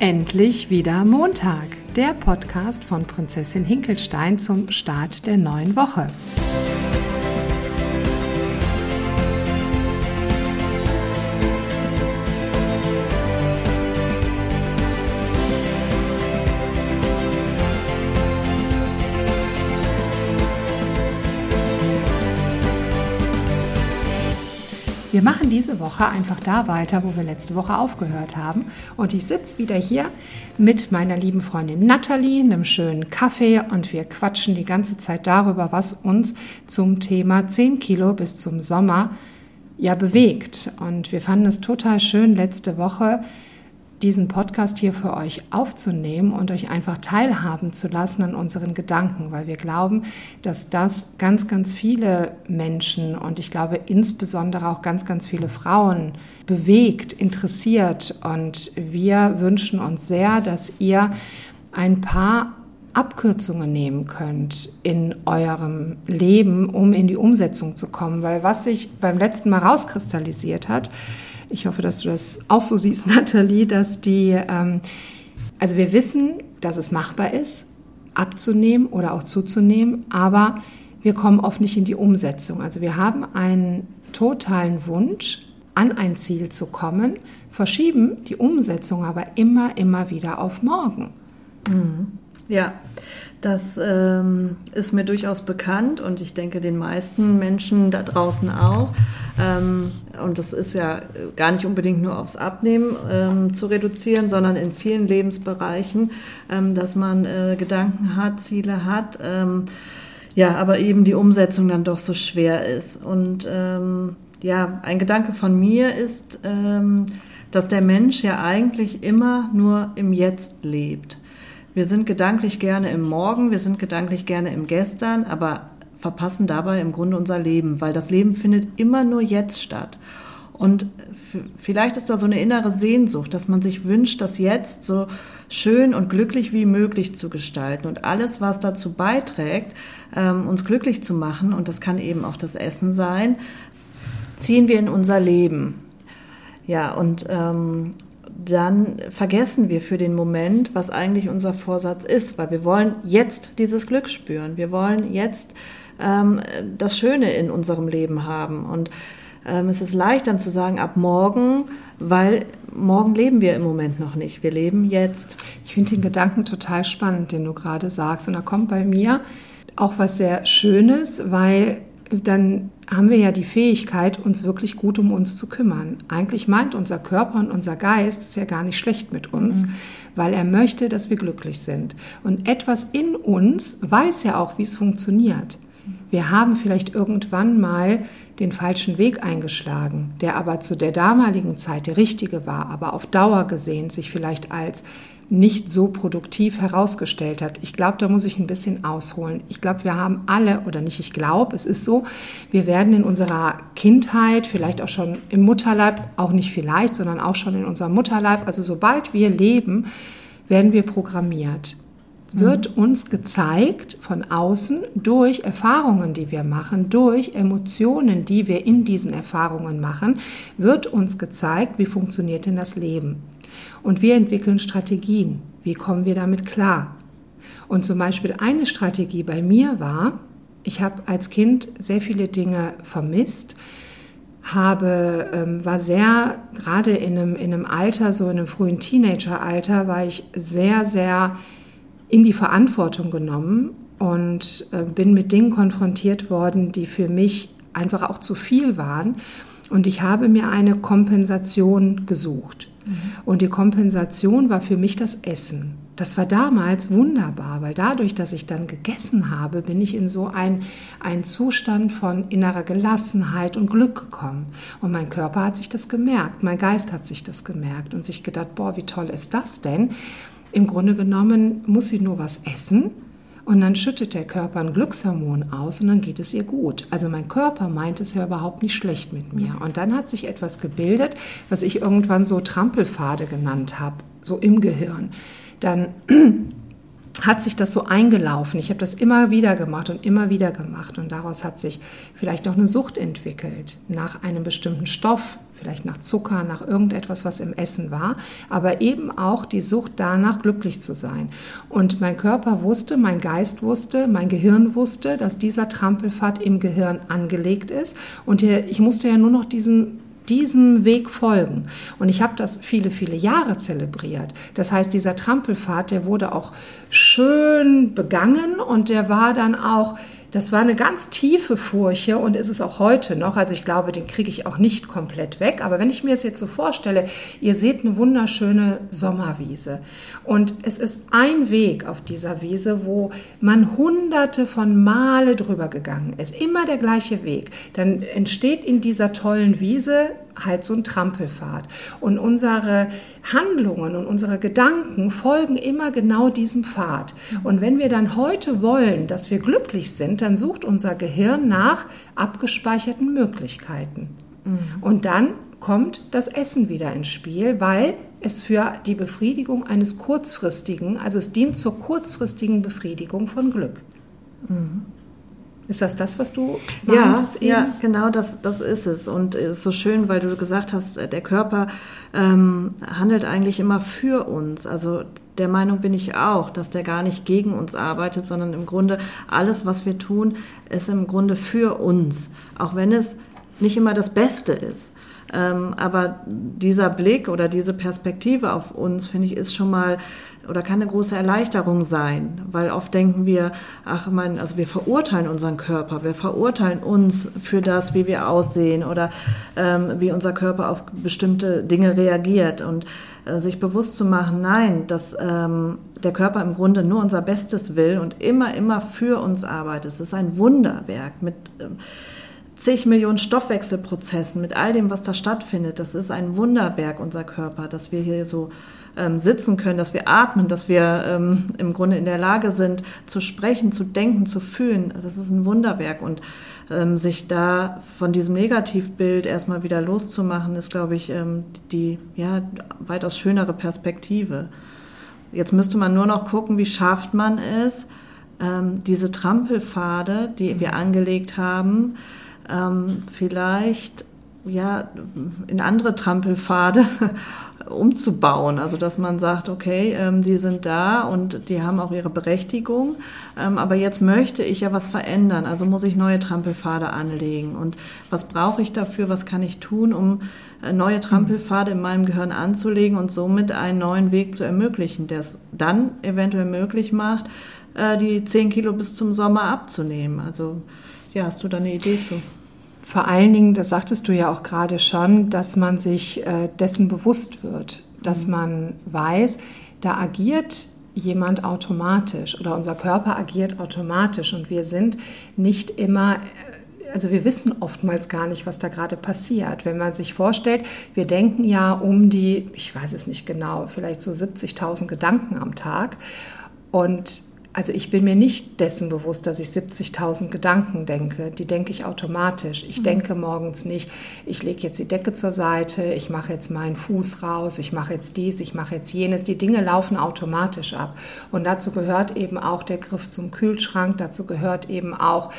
endlich wieder Montag, der Podcast von Prinzessin Hinkelstein zum Start der neuen Woche. Woche einfach da weiter, wo wir letzte Woche aufgehört haben. Und ich sitze wieder hier mit meiner lieben Freundin Nathalie, einem schönen Kaffee und wir quatschen die ganze Zeit darüber, was uns zum Thema 10 Kilo bis zum Sommer ja bewegt. Und wir fanden es total schön letzte Woche, diesen Podcast hier für euch aufzunehmen und euch einfach teilhaben zu lassen an unseren Gedanken, weil wir glauben, dass das ganz, ganz viele Menschen und ich glaube insbesondere auch ganz, ganz viele Frauen bewegt, interessiert. Und wir wünschen uns sehr, dass ihr ein paar Abkürzungen nehmen könnt in eurem Leben, um in die Umsetzung zu kommen. Weil was sich beim letzten Mal rauskristallisiert hat, ich hoffe, dass du das auch so siehst, Nathalie, dass die, ähm, also wir wissen, dass es machbar ist, abzunehmen oder auch zuzunehmen, aber wir kommen oft nicht in die Umsetzung. Also wir haben einen totalen Wunsch, an ein Ziel zu kommen, verschieben die Umsetzung aber immer, immer wieder auf morgen. Mhm. Ja, das ähm, ist mir durchaus bekannt und ich denke den meisten Menschen da draußen auch. Ähm, und das ist ja gar nicht unbedingt nur aufs Abnehmen ähm, zu reduzieren, sondern in vielen Lebensbereichen, ähm, dass man äh, Gedanken hat, Ziele hat. Ähm, ja, aber eben die Umsetzung dann doch so schwer ist. Und ähm, ja, ein Gedanke von mir ist, dass der Mensch ja eigentlich immer nur im Jetzt lebt. Wir sind gedanklich gerne im Morgen, wir sind gedanklich gerne im Gestern, aber verpassen dabei im Grunde unser Leben, weil das Leben findet immer nur jetzt statt. Und vielleicht ist da so eine innere Sehnsucht, dass man sich wünscht, das jetzt so schön und glücklich wie möglich zu gestalten. Und alles, was dazu beiträgt, ähm, uns glücklich zu machen, und das kann eben auch das Essen sein, ziehen wir in unser Leben. Ja, und ähm, dann vergessen wir für den Moment, was eigentlich unser Vorsatz ist, weil wir wollen jetzt dieses Glück spüren. Wir wollen jetzt ähm, das Schöne in unserem Leben haben. Und ähm, es ist leicht dann zu sagen, ab morgen, weil morgen leben wir im Moment noch nicht. Wir leben jetzt. Ich finde den Gedanken total spannend, den du gerade sagst. Und da kommt bei mir auch was sehr Schönes, weil dann haben wir ja die Fähigkeit, uns wirklich gut um uns zu kümmern. Eigentlich meint unser Körper und unser Geist es ja gar nicht schlecht mit uns, mhm. weil er möchte, dass wir glücklich sind. Und etwas in uns weiß ja auch, wie es funktioniert. Wir haben vielleicht irgendwann mal den falschen Weg eingeschlagen, der aber zu der damaligen Zeit der richtige war, aber auf Dauer gesehen sich vielleicht als nicht so produktiv herausgestellt hat. Ich glaube, da muss ich ein bisschen ausholen. Ich glaube, wir haben alle, oder nicht ich glaube, es ist so, wir werden in unserer Kindheit, vielleicht auch schon im Mutterleib, auch nicht vielleicht, sondern auch schon in unserem Mutterleib, also sobald wir leben, werden wir programmiert wird mhm. uns gezeigt von außen durch Erfahrungen, die wir machen, durch Emotionen, die wir in diesen Erfahrungen machen, wird uns gezeigt, wie funktioniert denn das Leben. Und wir entwickeln Strategien. Wie kommen wir damit klar? Und zum Beispiel eine Strategie bei mir war, ich habe als Kind sehr viele Dinge vermisst, habe, ähm, war sehr, gerade in einem, in einem Alter, so in einem frühen Teenageralter, war ich sehr, sehr in die Verantwortung genommen und äh, bin mit Dingen konfrontiert worden, die für mich einfach auch zu viel waren. Und ich habe mir eine Kompensation gesucht. Und die Kompensation war für mich das Essen. Das war damals wunderbar, weil dadurch, dass ich dann gegessen habe, bin ich in so ein, einen Zustand von innerer Gelassenheit und Glück gekommen. Und mein Körper hat sich das gemerkt, mein Geist hat sich das gemerkt und sich gedacht, boah, wie toll ist das denn? Im Grunde genommen muss sie nur was essen und dann schüttet der Körper ein Glückshormon aus und dann geht es ihr gut. Also mein Körper meint es ja überhaupt nicht schlecht mit mir. Und dann hat sich etwas gebildet, was ich irgendwann so Trampelpfade genannt habe, so im Gehirn. Dann hat sich das so eingelaufen. Ich habe das immer wieder gemacht und immer wieder gemacht und daraus hat sich vielleicht noch eine Sucht entwickelt nach einem bestimmten Stoff, vielleicht nach Zucker, nach irgendetwas, was im Essen war, aber eben auch die Sucht danach, glücklich zu sein. Und mein Körper wusste, mein Geist wusste, mein Gehirn wusste, dass dieser Trampelpfad im Gehirn angelegt ist. Und ich musste ja nur noch diesen diesem Weg folgen. Und ich habe das viele, viele Jahre zelebriert. Das heißt, dieser Trampelpfad, der wurde auch schön begangen und der war dann auch das war eine ganz tiefe Furche und ist es auch heute noch. Also ich glaube, den kriege ich auch nicht komplett weg. Aber wenn ich mir es jetzt so vorstelle, ihr seht eine wunderschöne Sommerwiese und es ist ein Weg auf dieser Wiese, wo man hunderte von Male drüber gegangen ist. Immer der gleiche Weg. Dann entsteht in dieser tollen Wiese halt so ein Trampelpfad. Und unsere Handlungen und unsere Gedanken folgen immer genau diesem Pfad. Und wenn wir dann heute wollen, dass wir glücklich sind, dann sucht unser Gehirn nach abgespeicherten Möglichkeiten. Mhm. Und dann kommt das Essen wieder ins Spiel, weil es für die Befriedigung eines kurzfristigen, also es dient zur kurzfristigen Befriedigung von Glück. Mhm. Ist das das, was du meintest? Ja, eben? ja genau das, das ist es. Und es ist so schön, weil du gesagt hast, der Körper ähm, handelt eigentlich immer für uns. Also der Meinung bin ich auch, dass der gar nicht gegen uns arbeitet, sondern im Grunde alles, was wir tun, ist im Grunde für uns. Auch wenn es nicht immer das Beste ist. Ähm, aber dieser Blick oder diese Perspektive auf uns, finde ich, ist schon mal oder kann eine große Erleichterung sein, weil oft denken wir, ach mein, also wir verurteilen unseren Körper, wir verurteilen uns für das, wie wir aussehen oder ähm, wie unser Körper auf bestimmte Dinge reagiert. Und äh, sich bewusst zu machen, nein, dass ähm, der Körper im Grunde nur unser Bestes will und immer, immer für uns arbeitet. Es ist ein Wunderwerk mit ähm, zig Millionen Stoffwechselprozessen, mit all dem, was da stattfindet. Das ist ein Wunderwerk, unser Körper, dass wir hier so ähm, sitzen können, dass wir atmen, dass wir ähm, im Grunde in der Lage sind, zu sprechen, zu denken, zu fühlen. Das ist ein Wunderwerk. Und ähm, sich da von diesem Negativbild erstmal wieder loszumachen, ist, glaube ich, ähm, die ja, weitaus schönere Perspektive. Jetzt müsste man nur noch gucken, wie schafft man es, ähm, diese Trampelpfade, die wir angelegt haben, ähm, vielleicht ja, in andere Trampelpfade umzubauen. Also dass man sagt, okay, ähm, die sind da und die haben auch ihre Berechtigung, ähm, aber jetzt möchte ich ja was verändern, also muss ich neue Trampelpfade anlegen. Und was brauche ich dafür, was kann ich tun, um äh, neue Trampelpfade in meinem Gehirn anzulegen und somit einen neuen Weg zu ermöglichen, der es dann eventuell möglich macht, äh, die 10 Kilo bis zum Sommer abzunehmen. Also ja, hast du da eine Idee zu? Vor allen Dingen, das sagtest du ja auch gerade schon, dass man sich äh, dessen bewusst wird, dass mhm. man weiß, da agiert jemand automatisch oder unser Körper agiert automatisch und wir sind nicht immer äh, also wir wissen oftmals gar nicht, was da gerade passiert. Wenn man sich vorstellt, wir denken ja um die, ich weiß es nicht genau, vielleicht so 70.000 Gedanken am Tag und also ich bin mir nicht dessen bewusst, dass ich 70.000 Gedanken denke. Die denke ich automatisch. Ich mhm. denke morgens nicht, ich lege jetzt die Decke zur Seite, ich mache jetzt meinen Fuß raus, ich mache jetzt dies, ich mache jetzt jenes. Die Dinge laufen automatisch ab. Und dazu gehört eben auch der Griff zum Kühlschrank, dazu gehört eben auch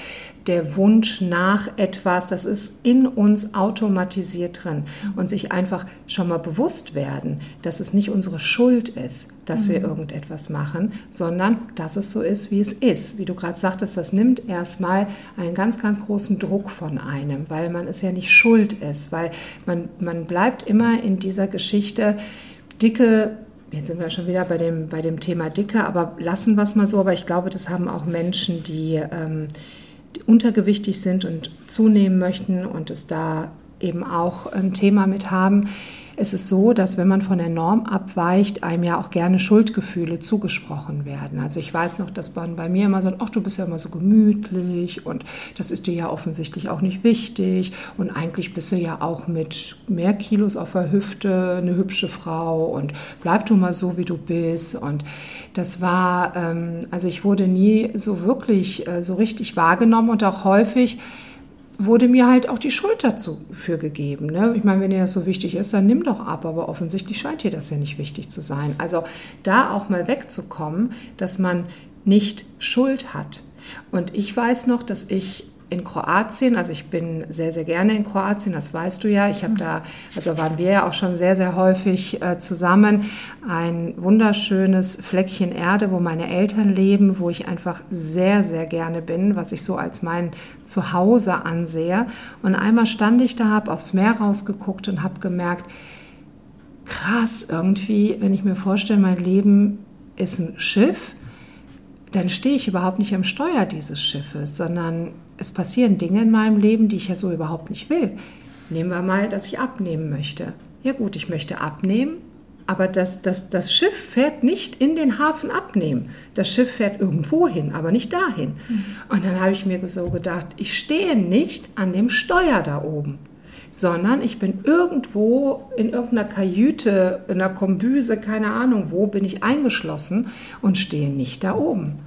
der Wunsch nach etwas, das ist in uns automatisiert drin. Und sich einfach schon mal bewusst werden, dass es nicht unsere Schuld ist, dass mhm. wir irgendetwas machen, sondern dass es so ist, wie es ist. Wie du gerade sagtest, das nimmt erstmal einen ganz, ganz großen Druck von einem, weil man es ja nicht schuld ist, weil man, man bleibt immer in dieser Geschichte, dicke Jetzt sind wir schon wieder bei dem, bei dem Thema Dicke, aber lassen wir es mal so. Aber ich glaube, das haben auch Menschen, die ähm, untergewichtig sind und zunehmen möchten und es da eben auch ein Thema mit haben, es ist so, dass wenn man von der Norm abweicht, einem ja auch gerne Schuldgefühle zugesprochen werden. Also ich weiß noch, dass man bei mir immer sagt, ach, du bist ja immer so gemütlich und das ist dir ja offensichtlich auch nicht wichtig und eigentlich bist du ja auch mit mehr Kilos auf der Hüfte eine hübsche Frau und bleib du mal so, wie du bist. Und das war, ähm, also ich wurde nie so wirklich äh, so richtig wahrgenommen und auch häufig wurde mir halt auch die Schuld dazu für gegeben. Ne? Ich meine, wenn dir das so wichtig ist, dann nimm doch ab, aber offensichtlich scheint dir das ja nicht wichtig zu sein. Also da auch mal wegzukommen, dass man nicht Schuld hat. Und ich weiß noch, dass ich in Kroatien, also ich bin sehr, sehr gerne in Kroatien, das weißt du ja. Ich habe da, also waren wir ja auch schon sehr, sehr häufig äh, zusammen. Ein wunderschönes Fleckchen Erde, wo meine Eltern leben, wo ich einfach sehr, sehr gerne bin, was ich so als mein Zuhause ansehe. Und einmal stand ich da, habe aufs Meer rausgeguckt und habe gemerkt, krass, irgendwie, wenn ich mir vorstelle, mein Leben ist ein Schiff, dann stehe ich überhaupt nicht am Steuer dieses Schiffes, sondern es passieren Dinge in meinem Leben, die ich ja so überhaupt nicht will. Nehmen wir mal, dass ich abnehmen möchte. Ja gut, ich möchte abnehmen, aber das, das, das Schiff fährt nicht in den Hafen abnehmen. Das Schiff fährt irgendwo hin, aber nicht dahin. Mhm. Und dann habe ich mir so gedacht, ich stehe nicht an dem Steuer da oben, sondern ich bin irgendwo in irgendeiner Kajüte, in einer Kombüse, keine Ahnung wo, bin ich eingeschlossen und stehe nicht da oben.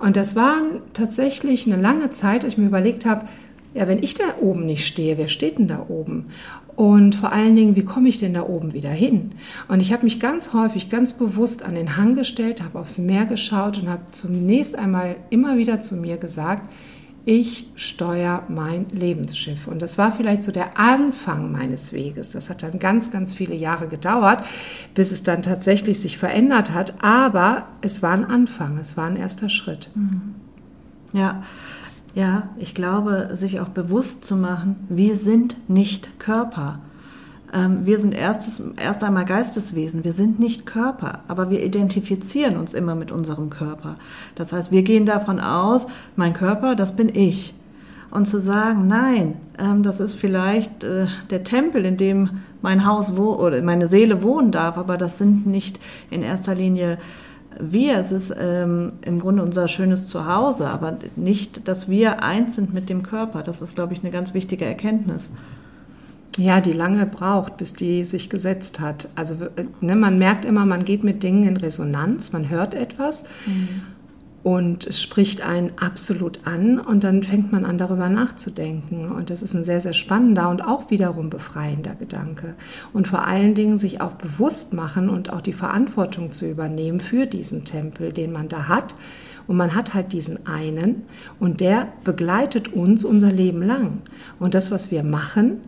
Und das war tatsächlich eine lange Zeit, dass ich mir überlegt habe, ja, wenn ich da oben nicht stehe, wer steht denn da oben? Und vor allen Dingen, wie komme ich denn da oben wieder hin? Und ich habe mich ganz häufig, ganz bewusst an den Hang gestellt, habe aufs Meer geschaut und habe zunächst einmal immer wieder zu mir gesagt, ich steuere mein Lebensschiff. Und das war vielleicht so der Anfang meines Weges. Das hat dann ganz, ganz viele Jahre gedauert, bis es dann tatsächlich sich verändert hat. Aber es war ein Anfang, es war ein erster Schritt. Mhm. Ja. Ja, ich glaube, sich auch bewusst zu machen, wir sind nicht Körper. Ähm, wir sind erstes, erst einmal Geisteswesen, wir sind nicht Körper, aber wir identifizieren uns immer mit unserem Körper. Das heißt, wir gehen davon aus, mein Körper, das bin ich. Und zu sagen, nein, ähm, das ist vielleicht äh, der Tempel, in dem mein Haus oder meine Seele wohnen darf, aber das sind nicht in erster Linie wir. Es ist ähm, im Grunde unser schönes Zuhause, aber nicht, dass wir eins sind mit dem Körper. Das ist, glaube ich, eine ganz wichtige Erkenntnis. Ja, die lange braucht, bis die sich gesetzt hat. Also ne, man merkt immer, man geht mit Dingen in Resonanz, man hört etwas mhm. und es spricht einen absolut an und dann fängt man an, darüber nachzudenken. Und das ist ein sehr, sehr spannender und auch wiederum befreiender Gedanke. Und vor allen Dingen sich auch bewusst machen und auch die Verantwortung zu übernehmen für diesen Tempel, den man da hat. Und man hat halt diesen einen und der begleitet uns unser Leben lang. Und das, was wir machen,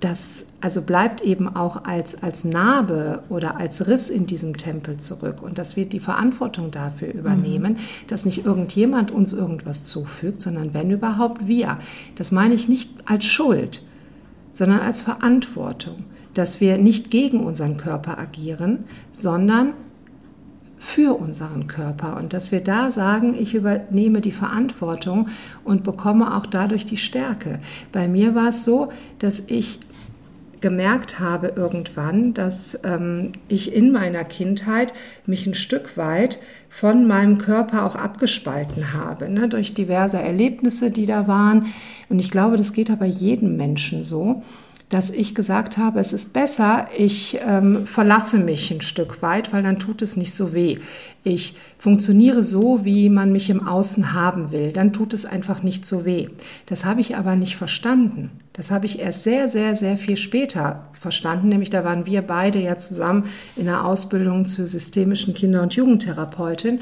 das also bleibt eben auch als, als Narbe oder als Riss in diesem Tempel zurück und dass wir die Verantwortung dafür übernehmen, mhm. dass nicht irgendjemand uns irgendwas zufügt, sondern wenn überhaupt wir. Das meine ich nicht als Schuld, sondern als Verantwortung, dass wir nicht gegen unseren Körper agieren, sondern für unseren Körper und dass wir da sagen, ich übernehme die Verantwortung und bekomme auch dadurch die Stärke. Bei mir war es so, dass ich gemerkt habe irgendwann, dass ähm, ich in meiner Kindheit mich ein Stück weit von meinem Körper auch abgespalten habe, ne, durch diverse Erlebnisse, die da waren. Und ich glaube, das geht aber jedem Menschen so dass ich gesagt habe, es ist besser, ich ähm, verlasse mich ein Stück weit, weil dann tut es nicht so weh. Ich funktioniere so, wie man mich im Außen haben will, dann tut es einfach nicht so weh. Das habe ich aber nicht verstanden. Das habe ich erst sehr, sehr, sehr viel später verstanden, nämlich da waren wir beide ja zusammen in der Ausbildung zur systemischen Kinder- und Jugendtherapeutin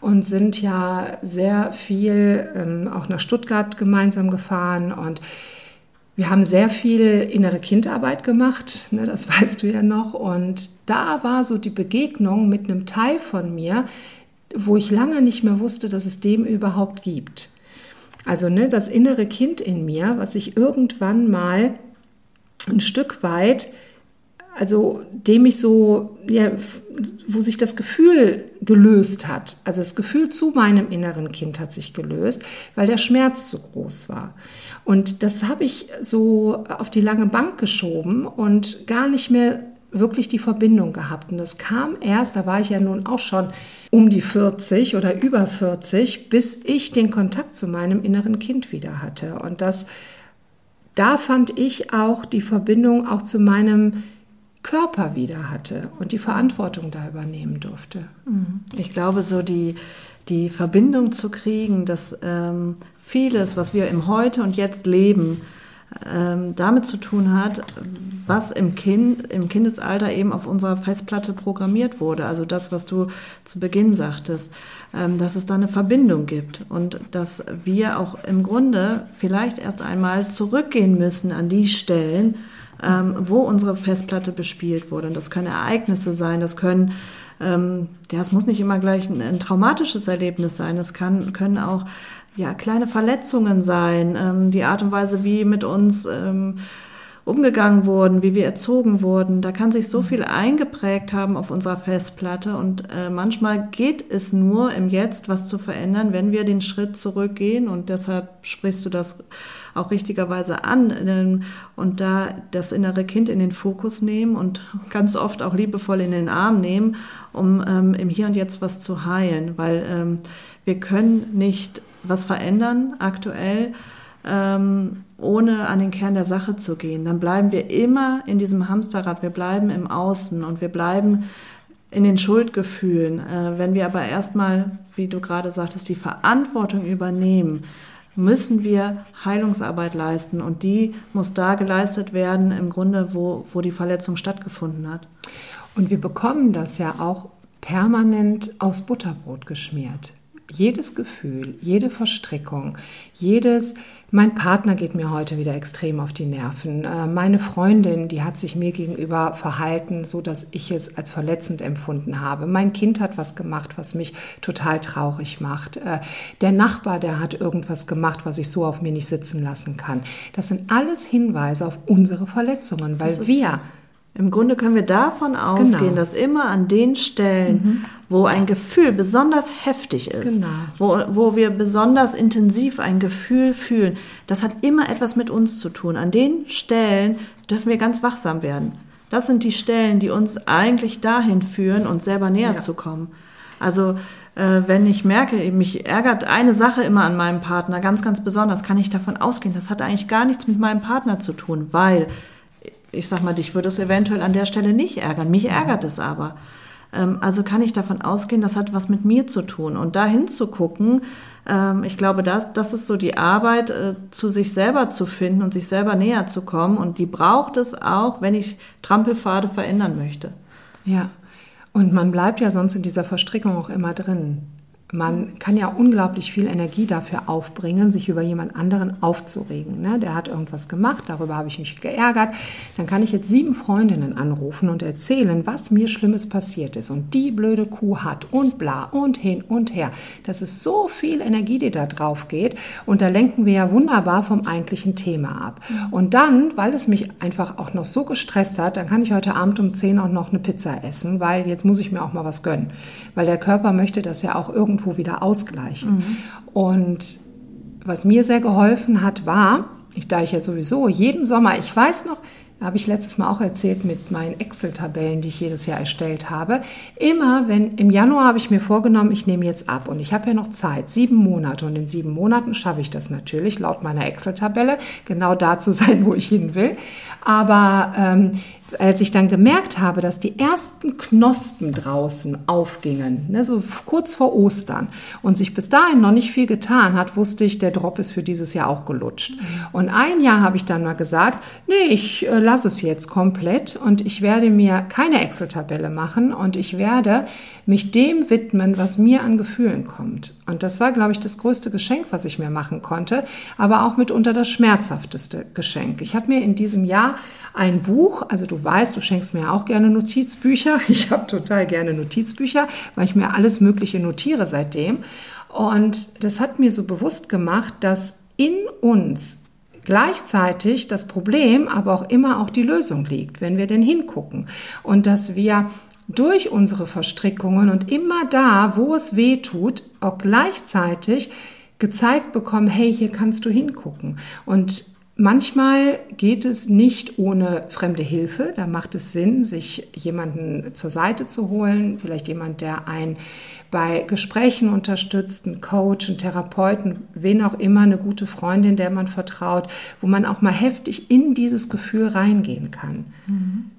und sind ja sehr viel ähm, auch nach Stuttgart gemeinsam gefahren und wir haben sehr viel innere Kindarbeit gemacht, ne, das weißt du ja noch. Und da war so die Begegnung mit einem Teil von mir, wo ich lange nicht mehr wusste, dass es dem überhaupt gibt. Also ne, das innere Kind in mir, was sich irgendwann mal ein Stück weit, also dem ich so, ja, wo sich das Gefühl gelöst hat. Also das Gefühl zu meinem inneren Kind hat sich gelöst, weil der Schmerz zu groß war. Und das habe ich so auf die lange Bank geschoben und gar nicht mehr wirklich die Verbindung gehabt. Und das kam erst, da war ich ja nun auch schon um die 40 oder über 40, bis ich den Kontakt zu meinem inneren Kind wieder hatte. Und das, da fand ich auch die Verbindung auch zu meinem Körper wieder hatte und die Verantwortung da übernehmen durfte. Mhm. Ich glaube, so die, die Verbindung zu kriegen, dass ähm, vieles, was wir im Heute und Jetzt leben, damit zu tun hat, was im Kind, im Kindesalter eben auf unserer Festplatte programmiert wurde. Also das, was du zu Beginn sagtest, ähm, dass es da eine Verbindung gibt und dass wir auch im Grunde vielleicht erst einmal zurückgehen müssen an die Stellen, ähm, wo unsere Festplatte bespielt wurde. Und das können Ereignisse sein, das können ähm, ja, es muss nicht immer gleich ein, ein traumatisches Erlebnis sein. Es kann, können auch ja, kleine Verletzungen sein, ähm, die Art und Weise, wie mit uns ähm, umgegangen wurden, wie wir erzogen wurden. Da kann sich so viel eingeprägt haben auf unserer Festplatte und äh, manchmal geht es nur im Jetzt was zu verändern, wenn wir den Schritt zurückgehen und deshalb sprichst du das auch richtigerweise an ähm, und da das innere Kind in den Fokus nehmen und ganz oft auch liebevoll in den Arm nehmen, um ähm, im Hier und Jetzt was zu heilen, weil ähm, wir können nicht was verändern aktuell, ähm, ohne an den Kern der Sache zu gehen. Dann bleiben wir immer in diesem Hamsterrad, wir bleiben im Außen und wir bleiben in den Schuldgefühlen. Äh, wenn wir aber erstmal, wie du gerade sagtest, die Verantwortung übernehmen, müssen wir Heilungsarbeit leisten und die muss da geleistet werden, im Grunde, wo, wo die Verletzung stattgefunden hat. Und wir bekommen das ja auch permanent aufs Butterbrot geschmiert jedes Gefühl, jede Verstrickung, jedes, mein Partner geht mir heute wieder extrem auf die Nerven, äh, meine Freundin, die hat sich mir gegenüber verhalten, so dass ich es als verletzend empfunden habe. Mein Kind hat was gemacht, was mich total traurig macht. Äh, der Nachbar, der hat irgendwas gemacht, was ich so auf mir nicht sitzen lassen kann. Das sind alles Hinweise auf unsere Verletzungen, weil wir im Grunde können wir davon ausgehen, genau. dass immer an den Stellen, mhm. wo ein Gefühl besonders heftig ist, genau. wo, wo wir besonders intensiv ein Gefühl fühlen, das hat immer etwas mit uns zu tun. An den Stellen dürfen wir ganz wachsam werden. Das sind die Stellen, die uns eigentlich dahin führen, uns selber näher ja. zu kommen. Also äh, wenn ich merke, mich ärgert eine Sache immer an meinem Partner, ganz, ganz besonders, kann ich davon ausgehen, das hat eigentlich gar nichts mit meinem Partner zu tun, weil ich sag mal, dich würde es eventuell an der Stelle nicht ärgern. Mich ärgert es aber. Ähm, also kann ich davon ausgehen, das hat was mit mir zu tun. Und da hinzugucken, ähm, ich glaube, das, das ist so die Arbeit, äh, zu sich selber zu finden und sich selber näher zu kommen. Und die braucht es auch, wenn ich Trampelpfade verändern möchte. Ja. Und man bleibt ja sonst in dieser Verstrickung auch immer drin. Man kann ja unglaublich viel Energie dafür aufbringen, sich über jemand anderen aufzuregen. Ne? Der hat irgendwas gemacht, darüber habe ich mich geärgert. Dann kann ich jetzt sieben Freundinnen anrufen und erzählen, was mir Schlimmes passiert ist. Und die blöde Kuh hat und bla und hin und her. Das ist so viel Energie, die da drauf geht. Und da lenken wir ja wunderbar vom eigentlichen Thema ab. Und dann, weil es mich einfach auch noch so gestresst hat, dann kann ich heute Abend um zehn auch noch eine Pizza essen, weil jetzt muss ich mir auch mal was gönnen. Weil der Körper möchte das ja auch irgendwie irgendwo wieder ausgleichen. Mhm. Und was mir sehr geholfen hat, war, ich da ich ja sowieso jeden Sommer, ich weiß noch, habe ich letztes Mal auch erzählt mit meinen Excel-Tabellen, die ich jedes Jahr erstellt habe. Immer, wenn im Januar habe ich mir vorgenommen, ich nehme jetzt ab und ich habe ja noch Zeit, sieben Monate und in sieben Monaten schaffe ich das natürlich laut meiner Excel-Tabelle, genau da zu sein, wo ich hin will. Aber ähm, als ich dann gemerkt habe, dass die ersten Knospen draußen aufgingen, ne, so kurz vor Ostern, und sich bis dahin noch nicht viel getan hat, wusste ich, der Drop ist für dieses Jahr auch gelutscht. Und ein Jahr habe ich dann mal gesagt, nee, ich äh, lasse es jetzt komplett und ich werde mir keine Excel-Tabelle machen und ich werde mich dem widmen, was mir an Gefühlen kommt. Und das war, glaube ich, das größte Geschenk, was ich mir machen konnte, aber auch mitunter das schmerzhafteste Geschenk. Ich habe mir in diesem Jahr ein Buch, also du weißt, du schenkst mir auch gerne Notizbücher. Ich habe total gerne Notizbücher, weil ich mir alles Mögliche notiere seitdem. Und das hat mir so bewusst gemacht, dass in uns gleichzeitig das Problem, aber auch immer auch die Lösung liegt, wenn wir denn hingucken. Und dass wir durch unsere Verstrickungen und immer da, wo es weh tut, auch gleichzeitig gezeigt bekommen, hey, hier kannst du hingucken. Und manchmal geht es nicht ohne fremde Hilfe. Da macht es Sinn, sich jemanden zur Seite zu holen, vielleicht jemand, der einen bei Gesprächen unterstützt, einen Coach, einen Therapeuten, wen auch immer, eine gute Freundin, der man vertraut, wo man auch mal heftig in dieses Gefühl reingehen kann. Mhm.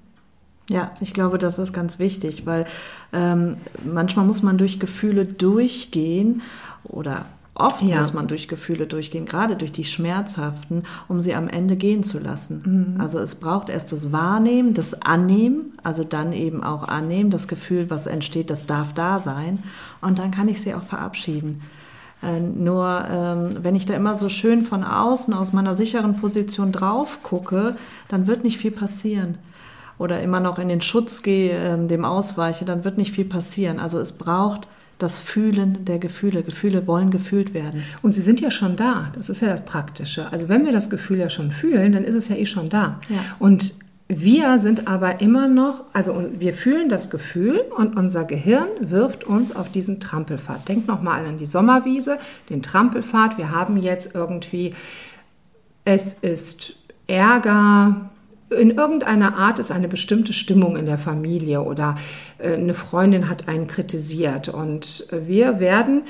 Ja, ich glaube, das ist ganz wichtig, weil ähm, manchmal muss man durch Gefühle durchgehen oder Oft ja. muss man durch Gefühle durchgehen, gerade durch die schmerzhaften, um sie am Ende gehen zu lassen. Mhm. Also es braucht erst das Wahrnehmen, das Annehmen, also dann eben auch annehmen, das Gefühl, was entsteht, das darf da sein. Und dann kann ich sie auch verabschieden. Äh, nur ähm, wenn ich da immer so schön von außen, aus meiner sicheren Position drauf gucke, dann wird nicht viel passieren. Oder immer noch in den Schutz gehe, ähm, dem ausweiche, dann wird nicht viel passieren. Also es braucht das Fühlen der Gefühle. Gefühle wollen gefühlt werden. Und sie sind ja schon da. Das ist ja das Praktische. Also wenn wir das Gefühl ja schon fühlen, dann ist es ja eh schon da. Ja. Und wir sind aber immer noch, also wir fühlen das Gefühl und unser Gehirn wirft uns auf diesen Trampelpfad. Denkt nochmal an die Sommerwiese, den Trampelpfad. Wir haben jetzt irgendwie, es ist Ärger, in irgendeiner Art ist eine bestimmte Stimmung in der Familie oder äh, eine Freundin hat einen kritisiert und wir werden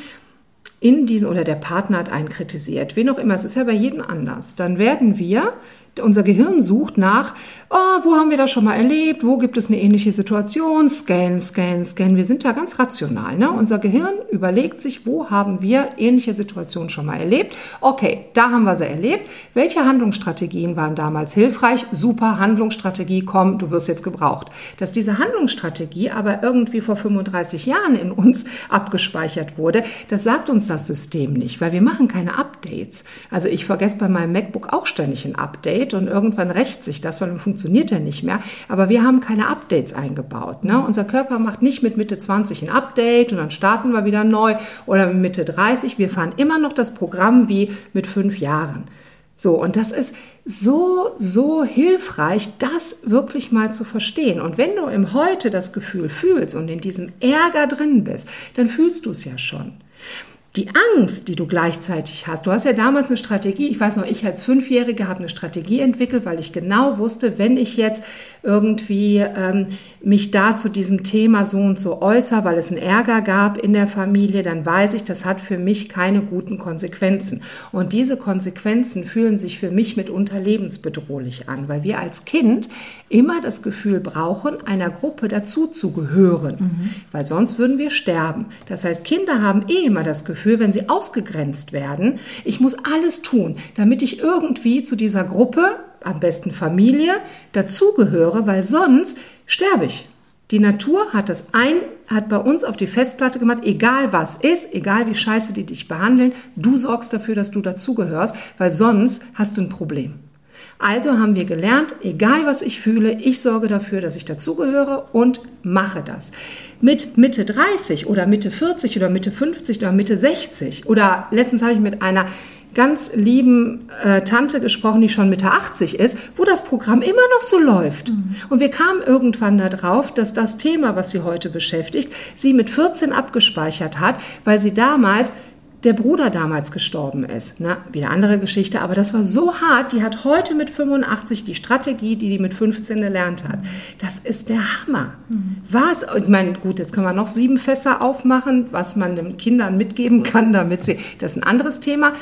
in diesen oder der Partner hat einen kritisiert, wen auch immer, es ist ja bei jedem anders, dann werden wir unser Gehirn sucht nach, oh, wo haben wir das schon mal erlebt, wo gibt es eine ähnliche Situation, scan, scan, scan. Wir sind da ganz rational. Ne? Unser Gehirn überlegt sich, wo haben wir ähnliche Situationen schon mal erlebt. Okay, da haben wir sie erlebt. Welche Handlungsstrategien waren damals hilfreich? Super, Handlungsstrategie, komm, du wirst jetzt gebraucht. Dass diese Handlungsstrategie aber irgendwie vor 35 Jahren in uns abgespeichert wurde, das sagt uns das System nicht, weil wir machen keine Updates. Also ich vergesse bei meinem MacBook auch ständig ein Update Update und irgendwann rächt sich das, weil dann funktioniert er nicht mehr. Aber wir haben keine Updates eingebaut. Ne? Unser Körper macht nicht mit Mitte 20 ein Update und dann starten wir wieder neu oder mit Mitte 30. Wir fahren immer noch das Programm wie mit fünf Jahren. So, und das ist so, so hilfreich, das wirklich mal zu verstehen. Und wenn du im Heute das Gefühl fühlst und in diesem Ärger drin bist, dann fühlst du es ja schon die Angst, die du gleichzeitig hast. Du hast ja damals eine Strategie, ich weiß noch, ich als Fünfjährige habe eine Strategie entwickelt, weil ich genau wusste, wenn ich jetzt irgendwie ähm, mich da zu diesem Thema so und so äußere, weil es einen Ärger gab in der Familie, dann weiß ich, das hat für mich keine guten Konsequenzen. Und diese Konsequenzen fühlen sich für mich mitunter lebensbedrohlich an, weil wir als Kind immer das Gefühl brauchen, einer Gruppe dazuzugehören, mhm. weil sonst würden wir sterben. Das heißt, Kinder haben eh immer das Gefühl, wenn sie ausgegrenzt werden, ich muss alles tun, damit ich irgendwie zu dieser Gruppe am besten Familie, dazugehöre, weil sonst sterbe ich. Die Natur hat das ein, hat bei uns auf die Festplatte gemacht, egal was ist, egal wie scheiße die dich behandeln, du sorgst dafür, dass du dazugehörst, weil sonst hast du ein Problem. Also haben wir gelernt, egal was ich fühle, ich sorge dafür, dass ich dazugehöre und mache das. Mit Mitte 30 oder Mitte 40 oder Mitte 50 oder Mitte 60 oder letztens habe ich mit einer ganz lieben äh, Tante gesprochen, die schon Mitte 80 ist, wo das Programm immer noch so läuft. Mhm. Und wir kamen irgendwann darauf, dass das Thema, was sie heute beschäftigt, sie mit 14 abgespeichert hat, weil sie damals der Bruder damals gestorben ist. Na, wieder andere Geschichte, aber das war so hart. Die hat heute mit 85 die Strategie, die die mit 15 gelernt hat. Das ist der Hammer. Mhm. Was? Ich meine, gut, jetzt können wir noch sieben Fässer aufmachen, was man den Kindern mitgeben kann, damit sie, das ist ein anderes Thema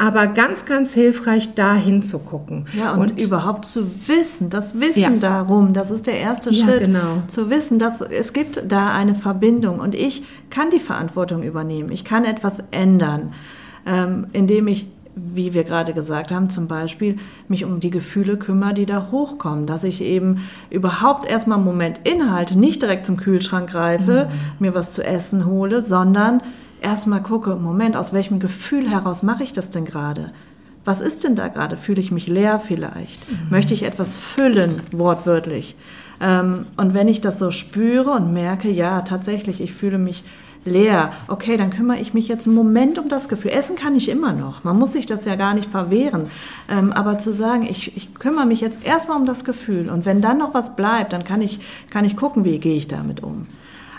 aber ganz, ganz hilfreich, da hinzugucken. Ja, und, und, überhaupt zu wissen, das Wissen ja. darum, das ist der erste ja, Schritt. Genau. Zu wissen, dass es gibt da eine Verbindung und ich kann die Verantwortung übernehmen. Ich kann etwas ändern, ähm, indem ich wie wir gerade gesagt haben, zum Beispiel mich um die Gefühle kümmere, die da hochkommen, dass ich eben überhaupt erstmal einen Moment inhalte, nicht direkt zum Kühlschrank greife, mhm. mir was zu essen hole, sondern erstmal gucke, Moment, aus welchem Gefühl heraus mache ich das denn gerade? Was ist denn da gerade? Fühle ich mich leer vielleicht? Mhm. Möchte ich etwas füllen, wortwörtlich? Ähm, und wenn ich das so spüre und merke, ja, tatsächlich, ich fühle mich leer, okay, dann kümmere ich mich jetzt einen Moment um das Gefühl. Essen kann ich immer noch. Man muss sich das ja gar nicht verwehren. Ähm, aber zu sagen, ich, ich kümmere mich jetzt erstmal um das Gefühl und wenn dann noch was bleibt, dann kann ich, kann ich gucken, wie gehe ich damit um.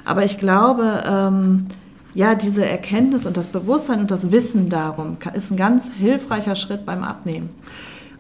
Aber ich glaube, ähm, ja, diese Erkenntnis und das Bewusstsein und das Wissen darum ist ein ganz hilfreicher Schritt beim Abnehmen.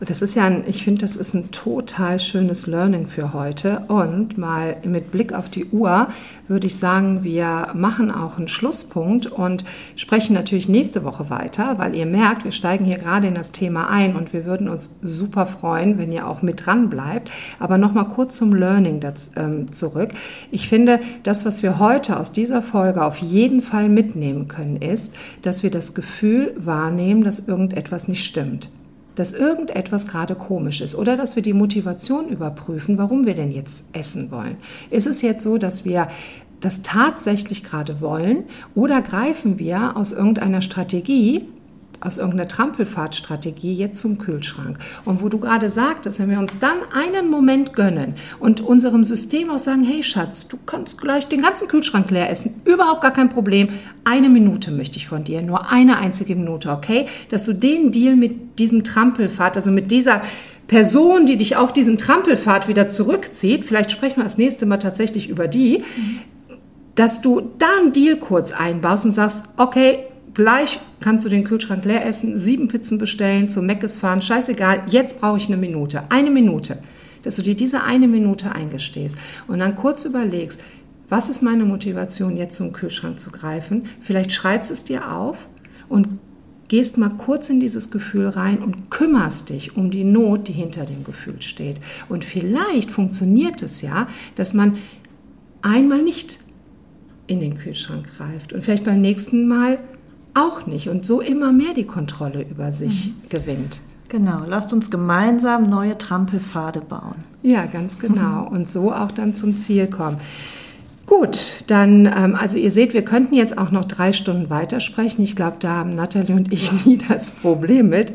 Das ist ja, ein, ich finde, das ist ein total schönes Learning für heute. Und mal mit Blick auf die Uhr würde ich sagen, wir machen auch einen Schlusspunkt und sprechen natürlich nächste Woche weiter, weil ihr merkt, wir steigen hier gerade in das Thema ein und wir würden uns super freuen, wenn ihr auch mit dran bleibt. Aber nochmal kurz zum Learning das, ähm, zurück. Ich finde, das, was wir heute aus dieser Folge auf jeden Fall mitnehmen können, ist, dass wir das Gefühl wahrnehmen, dass irgendetwas nicht stimmt dass irgendetwas gerade komisch ist oder dass wir die Motivation überprüfen, warum wir denn jetzt essen wollen. Ist es jetzt so, dass wir das tatsächlich gerade wollen oder greifen wir aus irgendeiner Strategie aus irgendeiner Trampelfahrtstrategie jetzt zum Kühlschrank. Und wo du gerade sagtest, wenn wir uns dann einen Moment gönnen und unserem System auch sagen, hey Schatz, du kannst gleich den ganzen Kühlschrank leer essen, überhaupt gar kein Problem. Eine Minute möchte ich von dir, nur eine einzige Minute, okay? Dass du den Deal mit diesem Trampelfahrt, also mit dieser Person, die dich auf diesen Trampelfahrt wieder zurückzieht, vielleicht sprechen wir das nächste Mal tatsächlich über die, mhm. dass du da einen Deal kurz einbaust und sagst, okay, gleich kannst du den Kühlschrank leer essen, sieben Pizzen bestellen, zum Meckes fahren, scheißegal, jetzt brauche ich eine Minute, eine Minute, dass du dir diese eine Minute eingestehst und dann kurz überlegst, was ist meine Motivation, jetzt zum Kühlschrank zu greifen? Vielleicht schreibst es dir auf und gehst mal kurz in dieses Gefühl rein und kümmerst dich um die Not, die hinter dem Gefühl steht. Und vielleicht funktioniert es ja, dass man einmal nicht in den Kühlschrank greift und vielleicht beim nächsten Mal auch nicht und so immer mehr die Kontrolle über sich mhm. gewinnt. Genau, lasst uns gemeinsam neue Trampelpfade bauen. Ja, ganz genau. Und so auch dann zum Ziel kommen. Gut, dann, ähm, also ihr seht, wir könnten jetzt auch noch drei Stunden weitersprechen. Ich glaube, da haben Nathalie und ich nie das Problem mit.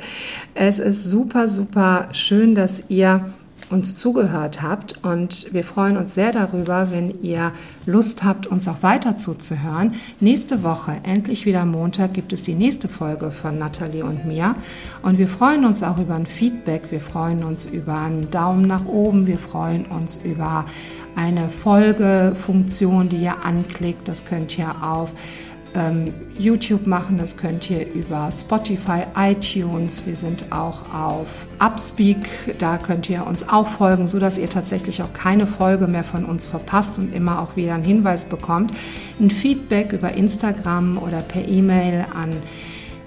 Es ist super, super schön, dass ihr uns zugehört habt. Und wir freuen uns sehr darüber, wenn ihr Lust habt, uns auch weiter zuzuhören. Nächste Woche, endlich wieder Montag, gibt es die nächste Folge von Nathalie und mir. Und wir freuen uns auch über ein Feedback, wir freuen uns über einen Daumen nach oben, wir freuen uns über eine Folgefunktion, die ihr anklickt, das könnt ihr auf ähm, YouTube machen. Das könnt ihr über Spotify, iTunes. Wir sind auch auf Upspeak. Da könnt ihr uns auch folgen, sodass ihr tatsächlich auch keine Folge mehr von uns verpasst und immer auch wieder einen Hinweis bekommt. Ein Feedback über Instagram oder per E-Mail an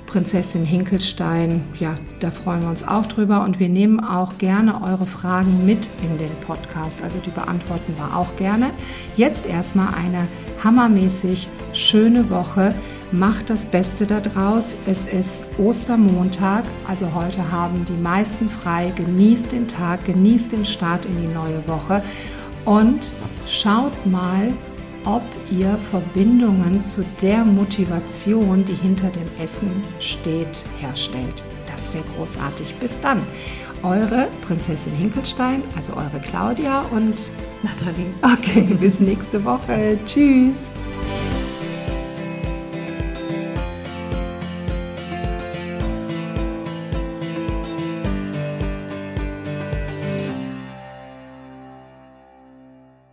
Prinzessin Hinkelstein. Ja, da freuen wir uns auch drüber und wir nehmen auch gerne eure Fragen mit in den Podcast. Also die beantworten wir auch gerne. Jetzt erstmal eine hammermäßig schöne Woche. Macht das Beste daraus. Es ist Ostermontag, also heute haben die meisten frei. Genießt den Tag, genießt den Start in die neue Woche und schaut mal, ob ihr Verbindungen zu der Motivation, die hinter dem Essen steht, herstellt. Das wäre großartig. Bis dann. Eure Prinzessin Hinkelstein, also eure Claudia und Nathalie. Okay, bis nächste Woche. Tschüss.